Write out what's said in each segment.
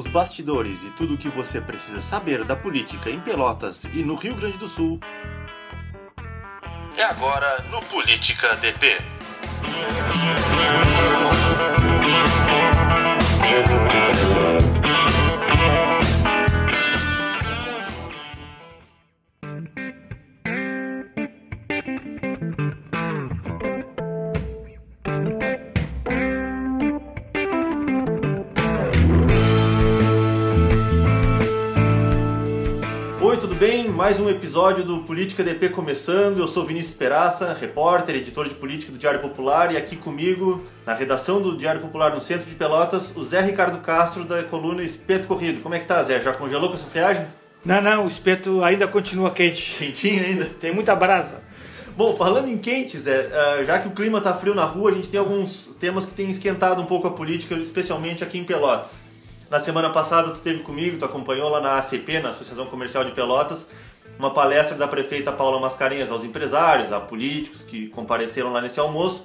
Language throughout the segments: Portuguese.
Os bastidores e tudo o que você precisa saber da política em Pelotas e no Rio Grande do Sul. É agora no Política DP. Mais um episódio do Política DP começando. Eu sou Vinícius Peraça, repórter, editor de política do Diário Popular, e aqui comigo, na redação do Diário Popular no centro de Pelotas, o Zé Ricardo Castro da coluna Espeto Corrido. Como é que tá, Zé? Já congelou com essa friagem? Não, não, o espeto ainda continua quente. Quentinho ainda? Tem muita brasa. Bom, falando em quente, Zé, ah, já que o clima tá frio na rua, a gente tem alguns temas que têm esquentado um pouco a política, especialmente aqui em Pelotas. Na semana passada tu esteve comigo, tu acompanhou lá na ACP, na Associação Comercial de Pelotas, uma palestra da prefeita Paula Mascarenhas aos empresários, a políticos que compareceram lá nesse almoço.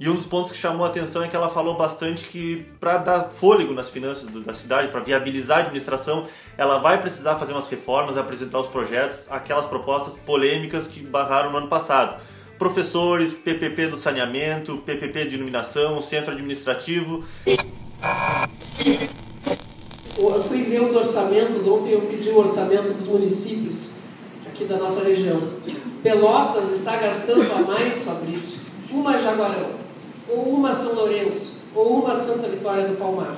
E um dos pontos que chamou a atenção é que ela falou bastante que para dar fôlego nas finanças da cidade, para viabilizar a administração, ela vai precisar fazer umas reformas, apresentar os projetos, aquelas propostas polêmicas que barraram no ano passado. Professores, PPP do saneamento, PPP de iluminação, centro administrativo. Eu fui ver os orçamentos, ontem eu pedi o orçamento dos municípios aqui da nossa região. Pelotas está gastando a mais, Fabrício, uma Jaguarão, ou uma São Lourenço, ou uma Santa Vitória do Palmar.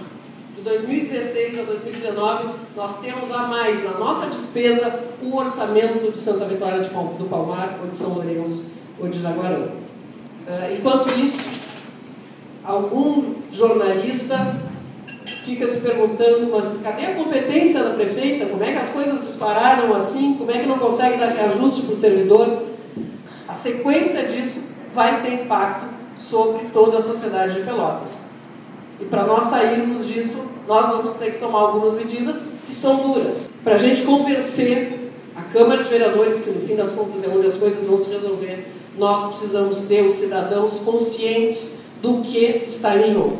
De 2016 a 2019, nós temos a mais na nossa despesa o orçamento de Santa Vitória do Palmar, ou de São Lourenço, ou de Jaguarão. Eh, Enquanto isso, algum jornalista fica se perguntando, mas cadê a competência da prefeita? Como é que as coisas dispararam assim? Como é que não consegue dar reajuste para o servidor? A sequência disso vai ter impacto sobre toda a sociedade de Pelotas. E para nós sairmos disso, nós vamos ter que tomar algumas medidas que são duras. Para a gente convencer a Câmara de Vereadores, que no fim das contas é onde as coisas vão se resolver, nós precisamos ter os cidadãos conscientes do que está em jogo.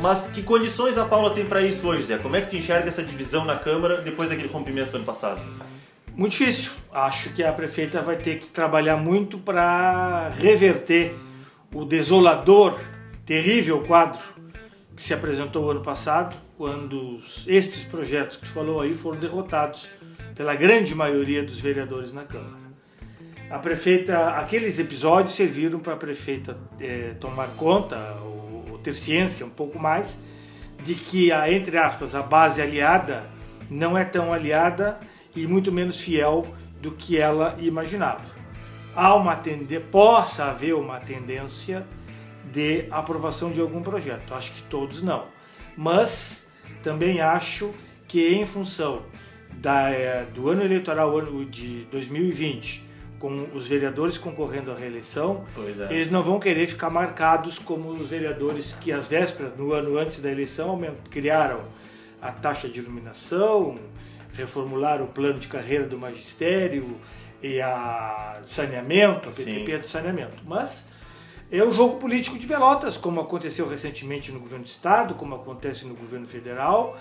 Mas que condições a Paula tem para isso hoje, Zé? Como é que tu enxerga essa divisão na Câmara depois daquele rompimento do ano passado? Muito difícil. Acho que a prefeita vai ter que trabalhar muito para reverter o desolador, terrível quadro que se apresentou o ano passado, quando estes projetos que tu falou aí foram derrotados pela grande maioria dos vereadores na Câmara. A prefeita, aqueles episódios serviram para a prefeita eh, tomar conta ter ciência um pouco mais de que a entre aspas a base aliada não é tão aliada e muito menos fiel do que ela imaginava. Há uma tende possa haver uma tendência de aprovação de algum projeto. Acho que todos não, mas também acho que em função da, eh, do ano eleitoral ano de 2020 com os vereadores concorrendo à reeleição, é. eles não vão querer ficar marcados como os vereadores que às vésperas, no ano antes da eleição, criaram a taxa de iluminação, reformularam o plano de carreira do magistério e a saneamento, a PPP Sim. do saneamento. Mas é o jogo político de Pelotas, como aconteceu recentemente no governo do estado, como acontece no governo federal.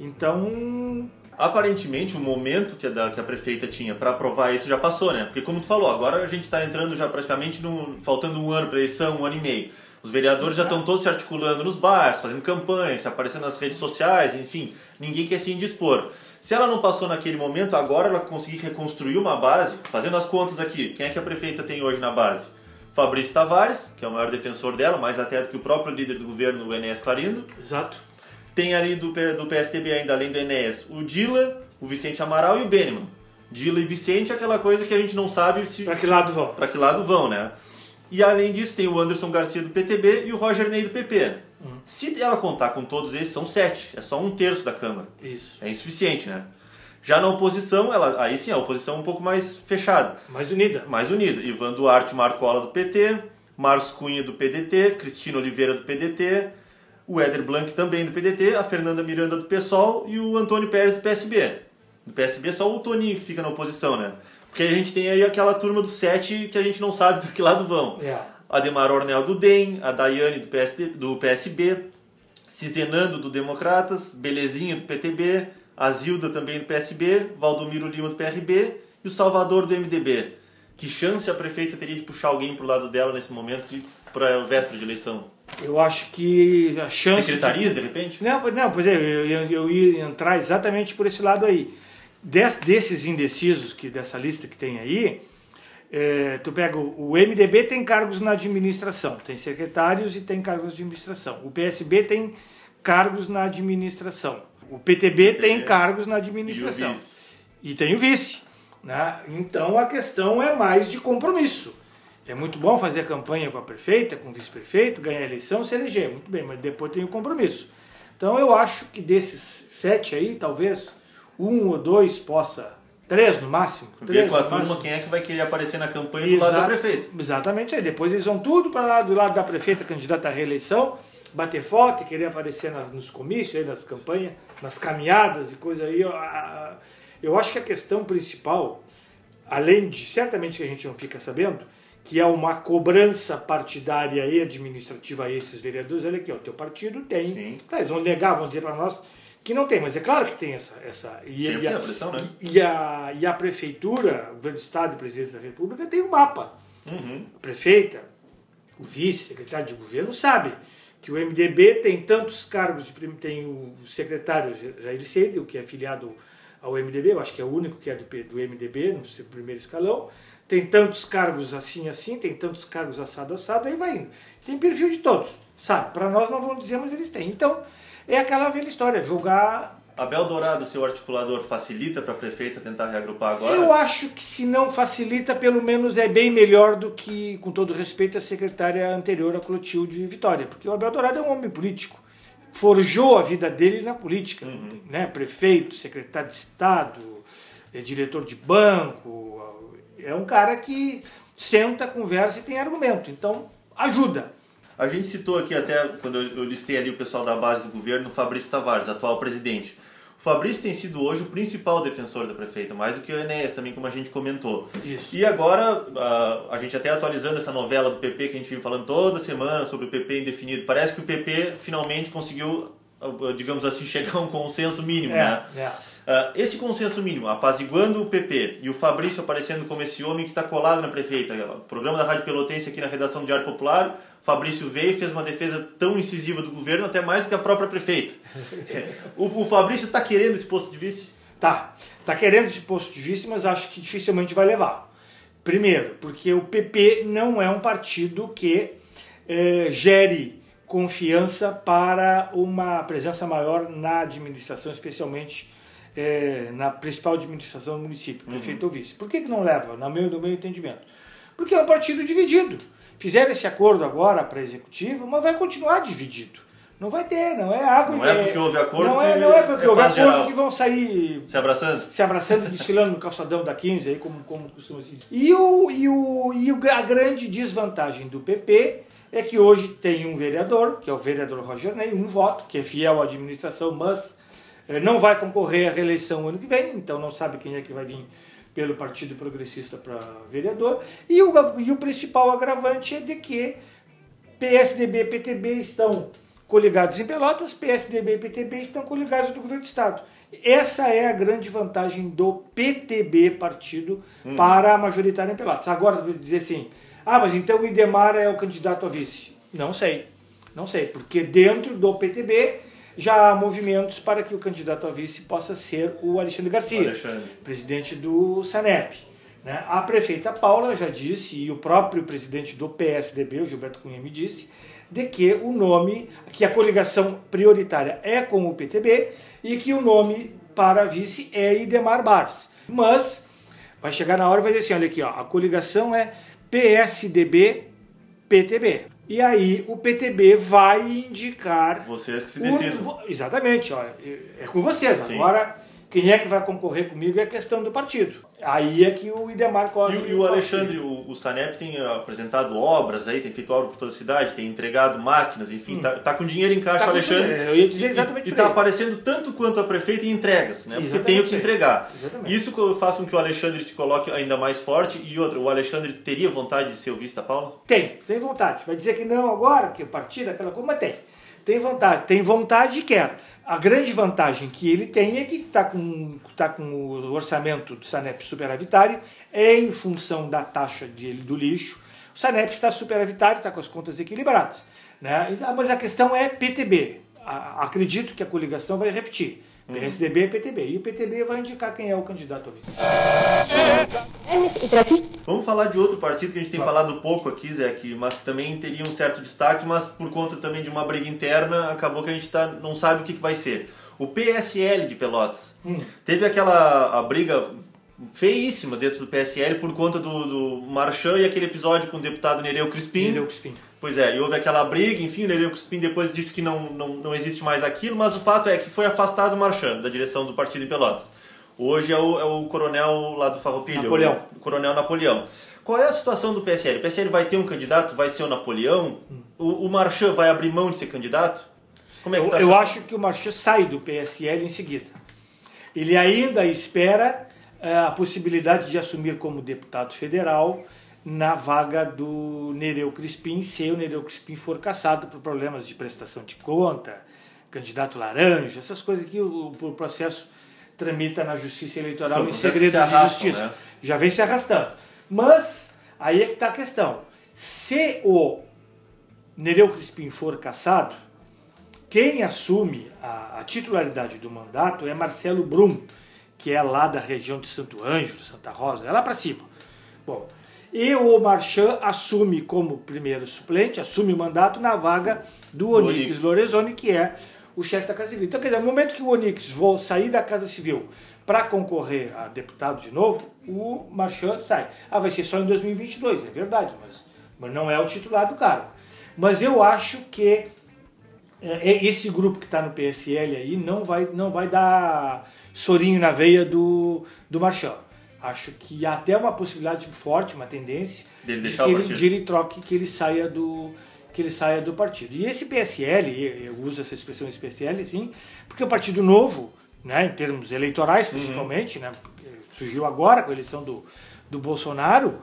Então, Aparentemente, o momento que a, da- que a prefeita tinha para aprovar isso já passou, né? Porque, como tu falou, agora a gente está entrando já praticamente no. faltando um ano para eleição, um ano e meio. Os vereadores já estão todos se articulando nos bairros, fazendo campanhas, se aparecendo nas redes sociais, enfim, ninguém quer se indispor. Se ela não passou naquele momento, agora ela conseguir reconstruir uma base, fazendo as contas aqui, quem é que a prefeita tem hoje na base? Fabrício Tavares, que é o maior defensor dela, mais até do que o próprio líder do governo, o Enéas Clarindo. exato. Tem ali do, do PSDB ainda, além do Enéas, o Dila, o Vicente Amaral e o Beneman. Dila e Vicente é aquela coisa que a gente não sabe se Para que lado vão? para que lado vão, né? E além disso tem o Anderson Garcia do PTB e o Roger Ney do PP. Se ela contar com todos esses, são sete. É só um terço da Câmara. Isso. É insuficiente, né? Já na oposição, ela, aí sim, a oposição é um pouco mais fechada, Mais unida. mais unida. Ivan Duarte Marcola do PT, Marcos Cunha do PDT, Cristina Oliveira do PDT, o Éder Blanc também do PDT, a Fernanda Miranda do PSOL e o Antônio Pérez do PSB. Do PSB só o Toninho que fica na oposição, né? Porque a gente tem aí aquela turma dos sete que a gente não sabe para que lado vão. É. Ademar Ornel do DEM, a Daiane do, PSD, do PSB, Cizenando do Democratas, Belezinha do PTB, Azilda também do PSB, Valdomiro Lima do PRB e o Salvador do MDB. Que chance a prefeita teria de puxar alguém pro lado dela nesse momento para a véspera de eleição? Eu acho que a chance. Secretarias, de, de repente? Não, não pois é, eu, eu, eu, ia entrar exatamente por esse lado aí. Des, desses indecisos, que dessa lista que tem aí, é, tu pega o, o MDB tem cargos na administração, tem secretários e tem cargos na administração. O PSB tem cargos na administração. O PTB tem cargos na administração. E, e tem o vice. Né? Então a questão é mais de compromisso. É muito bom fazer a campanha com a prefeita, com o vice-prefeito, ganhar a eleição, se eleger, muito bem, mas depois tem o compromisso. Então eu acho que desses sete aí, talvez um ou dois possa, três no máximo. Ver com a turma máximo. quem é que vai querer aparecer na campanha do lado da prefeita. Exatamente, aí depois eles vão tudo para lá do lado da prefeita, candidata à reeleição, bater foto e querer aparecer nas, nos comícios, aí, nas campanhas, nas caminhadas e coisa aí. Eu, eu acho que a questão principal, além de certamente que a gente não fica sabendo, que é uma cobrança partidária e administrativa a esses vereadores, olha aqui, o teu partido tem. Sim. Claro, Eles vão negar, vão dizer para nós que não tem, mas é claro que tem essa. essa e, Sempre e a, a pressão, né? e, a, e a prefeitura, o governo do Estado e a presidência da República tem um mapa. Uhum. A prefeita, o vice, secretário de governo, sabe que o MDB tem tantos cargos, tem o secretário Jair Seidel, que é afiliado ao MDB, eu acho que é o único que é do, do MDB, no primeiro escalão, tem tantos cargos assim, assim, tem tantos cargos assado, assado, aí vai indo. Tem perfil de todos, sabe? Para nós não vão dizer, mas eles têm. Então, é aquela velha história, jogar Abel Dourado, seu articulador, facilita para a prefeita tentar reagrupar agora? Eu acho que se não facilita, pelo menos é bem melhor do que, com todo respeito, a secretária anterior a Clotilde Vitória, porque o Abel Dourado é um homem político. Forjou a vida dele na política, né? Prefeito, secretário de Estado, é diretor de banco, é um cara que senta, conversa e tem argumento. Então, ajuda. A gente citou aqui até, quando eu listei ali o pessoal da base do governo, o Fabrício Tavares, atual presidente. O Fabrício tem sido hoje o principal defensor da prefeita, mais do que o Enéas também, como a gente comentou. Isso. E agora, a, a gente até atualizando essa novela do PP que a gente vive falando toda semana sobre o PP indefinido, parece que o PP finalmente conseguiu, digamos assim, chegar a um consenso mínimo, né? é. Ah, esse consenso mínimo, apaziguando o PP e o Fabrício aparecendo como esse homem que está colado na prefeita, programa da Rádio Pelotense aqui na redação do Diário Popular, Fabrício veio e fez uma defesa tão incisiva do governo, até mais do que a própria prefeita. o, o Fabrício está querendo esse posto de vice? Tá, tá querendo esse posto de vice, mas acho que dificilmente vai levar. Primeiro, porque o PP não é um partido que eh, gere confiança para uma presença maior na administração, especialmente eh, na principal administração do município, prefeito ou vice. Por que, que não leva, no meu, no meu entendimento? Porque é um partido dividido. Fizeram esse acordo agora para executivo, mas vai continuar dividido. Não vai ter, não é água Não é porque houve acordo Não é, não é porque é houve acordo geral. que vão sair Se abraçando? se abraçando e desfilando no calçadão da 15, aí, como, como costuma se dizer. E, o, e, o, e a grande desvantagem do PP é que hoje tem um vereador, que é o vereador Roger Ney, um voto, que é fiel à administração, mas eh, não vai concorrer à reeleição ano que vem, então não sabe quem é que vai vir pelo Partido Progressista para vereador. E o, e o principal agravante é de que PSDB e PTB estão coligados em Pelotas, PSDB e PTB estão coligados no governo do Estado. Essa é a grande vantagem do PTB, partido, para a majoritária em Pelotas. Agora, dizer assim, ah, mas então o Idemar é o candidato a vice. Não sei, não sei, porque dentro do PTB já há movimentos para que o candidato a vice possa ser o Alexandre Garcia, Alexandre. presidente do SANEP. né? A prefeita Paula já disse, e o próprio presidente do PSDB, o Gilberto Cunha, me disse, de que o nome, que a coligação prioritária é com o PTB e que o nome para vice é Idemar Bars. Mas vai chegar na hora e vai dizer assim, olha aqui, ó, a coligação é PSDB-PTB. E aí o PTB vai indicar Vocês que se o- decidam. vo- exatamente, ó, é com vocês. Sim. Agora, quem é que vai concorrer comigo é questão do partido. Aí é que o Idemar corre. E, o- e o Alexandre, o, o Sanep tem apresentado obras aí, tem feito obra por toda a cidade, tem entregado máquinas, enfim, tá, tá com dinheiro em caixa, Tá Alexandre. eu ia dizer exatamente E, e tá aparecendo tanto quanto a prefeita em entregas, né? Porque tem o que entregar. Exatamente. Isso faz com que o Alexandre se coloque ainda mais forte. E outra, o Alexandre teria vontade de ser o vice da Paula? Tem, tem vontade. Vai dizer que não agora, que o partido, aquela coisa, mas tem. tem vontade, tem vontade e quer. A grande vantagem que ele tem é que está com, tá com o orçamento do Sanep superavitário em função da taxa de, do lixo. O Sanep está superavitário, está com as contas equilibradas. Né? Então, mas a questão é PTB. acredito que a coligação vai repetir. PSDB e PTB. E o PTB vai indicar quem é o candidato a vice. Vamos falar de outro partido que a gente tem falado pouco aqui, Zé, que, mas que também teria um certo destaque, mas por conta também de uma briga interna, acabou que a gente tá, não sabe o que, que vai ser. O PSL de Pelotas. Hum. Teve aquela a briga feíssima dentro do PSL por conta do, do Marchand e aquele episódio com o deputado Nereu Crispim. Nereu Crispim. Pois é, e houve aquela briga, enfim, o Nereu Crispim depois disse que não, não, não existe mais aquilo, mas o fato é que foi afastado o Marchand da direção do partido em Pelotas. Hoje é o, é o coronel lá do Farroupilha, Napoleão. o coronel Napoleão. Qual é a situação do PSL? O PSL vai ter um candidato, vai ser o Napoleão? Hum. O, o Marchand vai abrir mão de ser candidato? Como é que eu, tá eu acho que o Marchand sai do PSL em seguida. Ele ainda espera é, a possibilidade de assumir como deputado federal na vaga do Nereu Crispim, se o Nereu Crispim for caçado por problemas de prestação de conta, candidato laranja, essas coisas que o, o processo tramita na Justiça Eleitoral em segredo de justiça. Né? Já vem se arrastando. Mas aí é que está a questão. Se o Nereu Crispim for caçado, quem assume a, a titularidade do mandato é Marcelo Brum, que é lá da região de Santo Ângelo, Santa Rosa, é lá para cima. Bom, e o Marchand assume como primeiro suplente, assume o mandato na vaga do Onix. Lorenzoni, que é o chefe da Casa Civil. Então, quer dizer, no momento que o Onix sair da Casa Civil para concorrer a deputado de novo, o Marchand sai. Ah, vai ser só em 2022, é verdade, mas, mas não é o titular do cargo. Mas eu acho que é, é, esse grupo que está no PSL aí não vai, não vai dar sorinho na veia do, do Marchand. Acho que há até uma possibilidade forte, uma tendência Dele de que, ele, de ele troque, que ele saia do que ele saia do partido. E esse PSL, eu uso essa expressão esse PSL, assim, porque o Partido Novo, né, em termos eleitorais uhum. principalmente, uhum. né, surgiu agora com a eleição do, do Bolsonaro,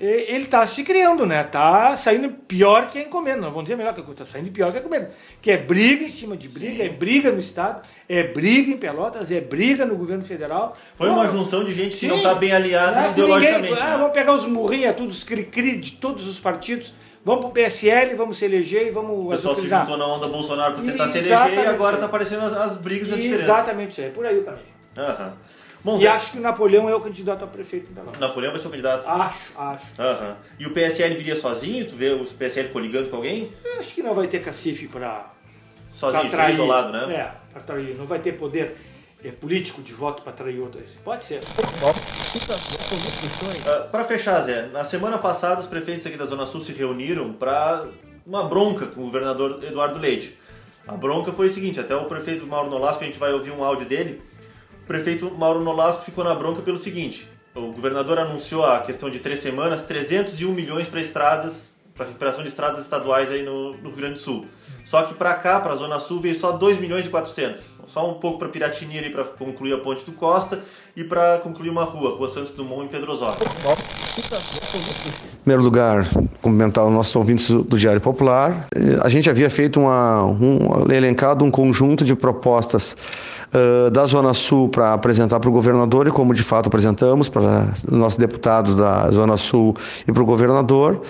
ele está se criando, né? Tá saindo pior que a encomenda. Não vamos dizer melhor que a está saindo pior que a encomenda. Que é briga em cima de briga, Sim. é briga no Estado, é briga em Pelotas, é briga no governo federal. Foi uma junção de gente que Sim. não está bem aliada é, ideologicamente. Ninguém, ah, né? Vamos pegar os murrinhos, todos os cri-cri de todos os partidos, vamos para o PSL, vamos se eleger e vamos. O pessoal se juntou na onda Bolsonaro para tentar se eleger e agora está aparecendo as, as brigas e as diferenças. Exatamente isso aí, é por aí o caminho. Aham. Bom, e Zé... acho que o Napoleão é o candidato a prefeito da Napoleão vai ser o candidato? Acho, acho. Uhum. E o PSL viria sozinho? Tu vê o PSL coligando com alguém? Acho que não vai ter cacife para. Sozinho, pra isolado, né? É, para trair. Não vai ter poder é, político de voto para trair outras. Pode ser. Uh, para fechar, Zé, na semana passada os prefeitos aqui da Zona Sul se reuniram para uma bronca com o governador Eduardo Leite. A bronca foi o seguinte, até o prefeito Mauro Nolasco, a gente vai ouvir um áudio dele, prefeito Mauro Nolasco ficou na bronca pelo seguinte: o governador anunciou a questão de três semanas 301 milhões para estradas, para recuperação de estradas estaduais aí no, no Rio Grande do Sul. Só que para cá, para a Zona Sul, veio só 2 milhões e 400. Só um pouco para Piratini ali para concluir a ponte do Costa e para concluir uma rua, Rua Santos Dumont em Pedro Osório. Em primeiro lugar, cumprimentar os nossos ouvintes do Diário Popular. A gente havia feito uma, um, elencado um conjunto de propostas da Zona Sul para apresentar para o governador e como de fato apresentamos para os nossos deputados da Zona Sul e para o governador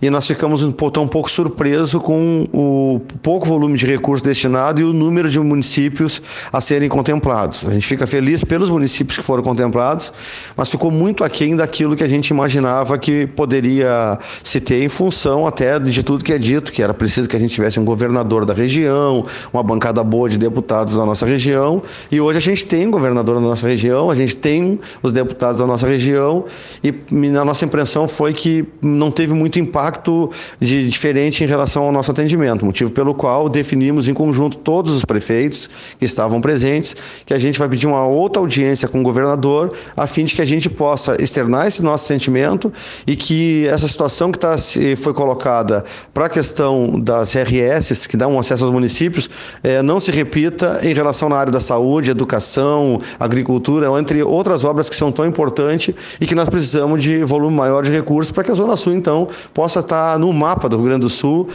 e nós ficamos um, um pouco surpresos com o pouco volume de recursos destinado e o número de municípios a serem contemplados. A gente fica feliz pelos municípios que foram contemplados, mas ficou muito aquém daquilo que a gente imaginava que poderia se ter em função até de tudo que é dito, que era preciso que a gente tivesse um governador da região, uma bancada boa de deputados da nossa região, e hoje a gente tem um governador da nossa região, a gente tem os deputados da nossa região, e na nossa impressão foi que não teve muito impacto impacto de, diferente em relação ao nosso atendimento, motivo pelo qual definimos em conjunto todos os prefeitos que estavam presentes que a gente vai pedir uma outra audiência com o governador a fim de que a gente possa externar esse nosso sentimento e que essa situação que tá, foi colocada para a questão das RS, que dão acesso aos municípios, é, não se repita em relação na área da saúde, educação, agricultura, entre outras obras que são tão importantes e que nós precisamos de volume maior de recursos para que a Zona Sul, então, possa estar tá no mapa do Rio Grande do Sul.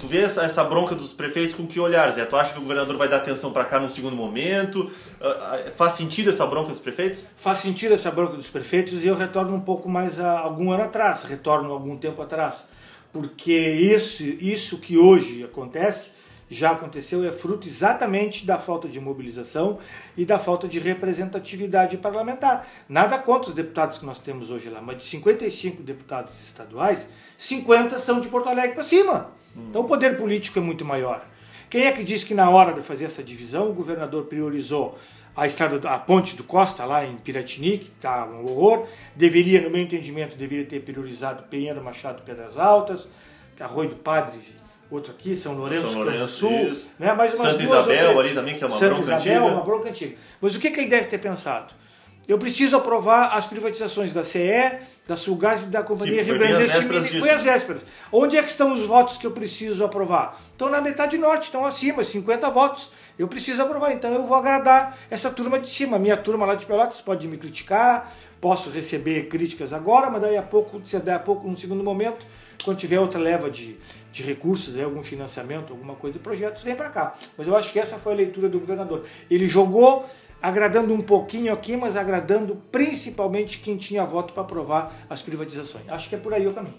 Tu vê essa, essa bronca dos prefeitos com que olhar, Zé? Tu acha que o governador vai dar atenção para cá num segundo momento? Uh, faz sentido essa bronca dos prefeitos? Faz sentido essa bronca dos prefeitos e eu retorno um pouco mais a algum ano atrás, retorno algum tempo atrás. Porque isso, isso que hoje acontece já aconteceu é fruto exatamente da falta de mobilização e da falta de representatividade parlamentar. Nada contra os deputados que nós temos hoje lá, mas de 55 deputados estaduais, 50 são de Porto Alegre para cima. Então o poder político é muito maior. Quem é que disse que na hora de fazer essa divisão o governador priorizou a estrada, a ponte do Costa lá em Piratini, que está um horror, deveria, no meu entendimento, deveria ter priorizado Pinheiro Machado Pedras Altas, Arroio do Padre outro aqui, São Lourenço, São Lourenço Sul, isso. né? Mais umas Santa Isabel ali também, que é uma Santa bronca Isabel, antiga. uma bronca antiga. Mas o que, que ele deve ter pensado? Eu preciso aprovar as privatizações da CE, da Sulgás e da Companhia Sim, Rio Grande do Sul. Foi às vésperas. Onde é que estão os votos que eu preciso aprovar? Estão na metade norte, estão acima, 50 votos. Eu preciso aprovar, então eu vou agradar essa turma de cima. Minha turma lá de Pelotas pode me criticar, posso receber críticas agora, mas daí a pouco, se der a pouco, num segundo momento, quando tiver outra leva de, de recursos, aí, algum financiamento, alguma coisa de projetos, vem para cá. Mas eu acho que essa foi a leitura do governador. Ele jogou agradando um pouquinho aqui, mas agradando principalmente quem tinha voto para aprovar as privatizações. Acho que é por aí o caminho.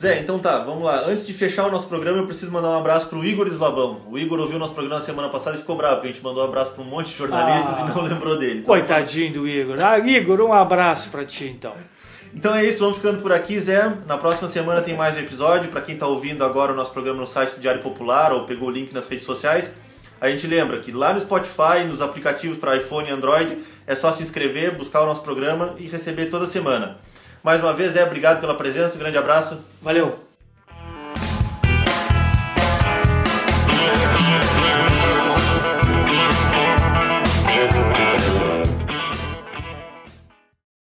Zé, então tá, vamos lá. Antes de fechar o nosso programa, eu preciso mandar um abraço pro Igor Eslabão. O Igor ouviu nosso programa semana passada e ficou bravo, porque a gente mandou um abraço pra um monte de jornalistas Ah. e não lembrou dele. Então, Coitadinho do Igor. Ah, Igor, um abraço para ti então. Então é isso, vamos ficando por aqui, Zé. Na próxima semana tem mais um episódio. Para quem tá ouvindo agora o nosso programa no site do Diário Popular ou pegou o link nas redes sociais, a gente lembra que lá no Spotify, nos aplicativos para iPhone e Android, é só se inscrever, buscar o nosso programa e receber toda semana. Mais uma vez, Zé, obrigado pela presença, um grande abraço. Valeu.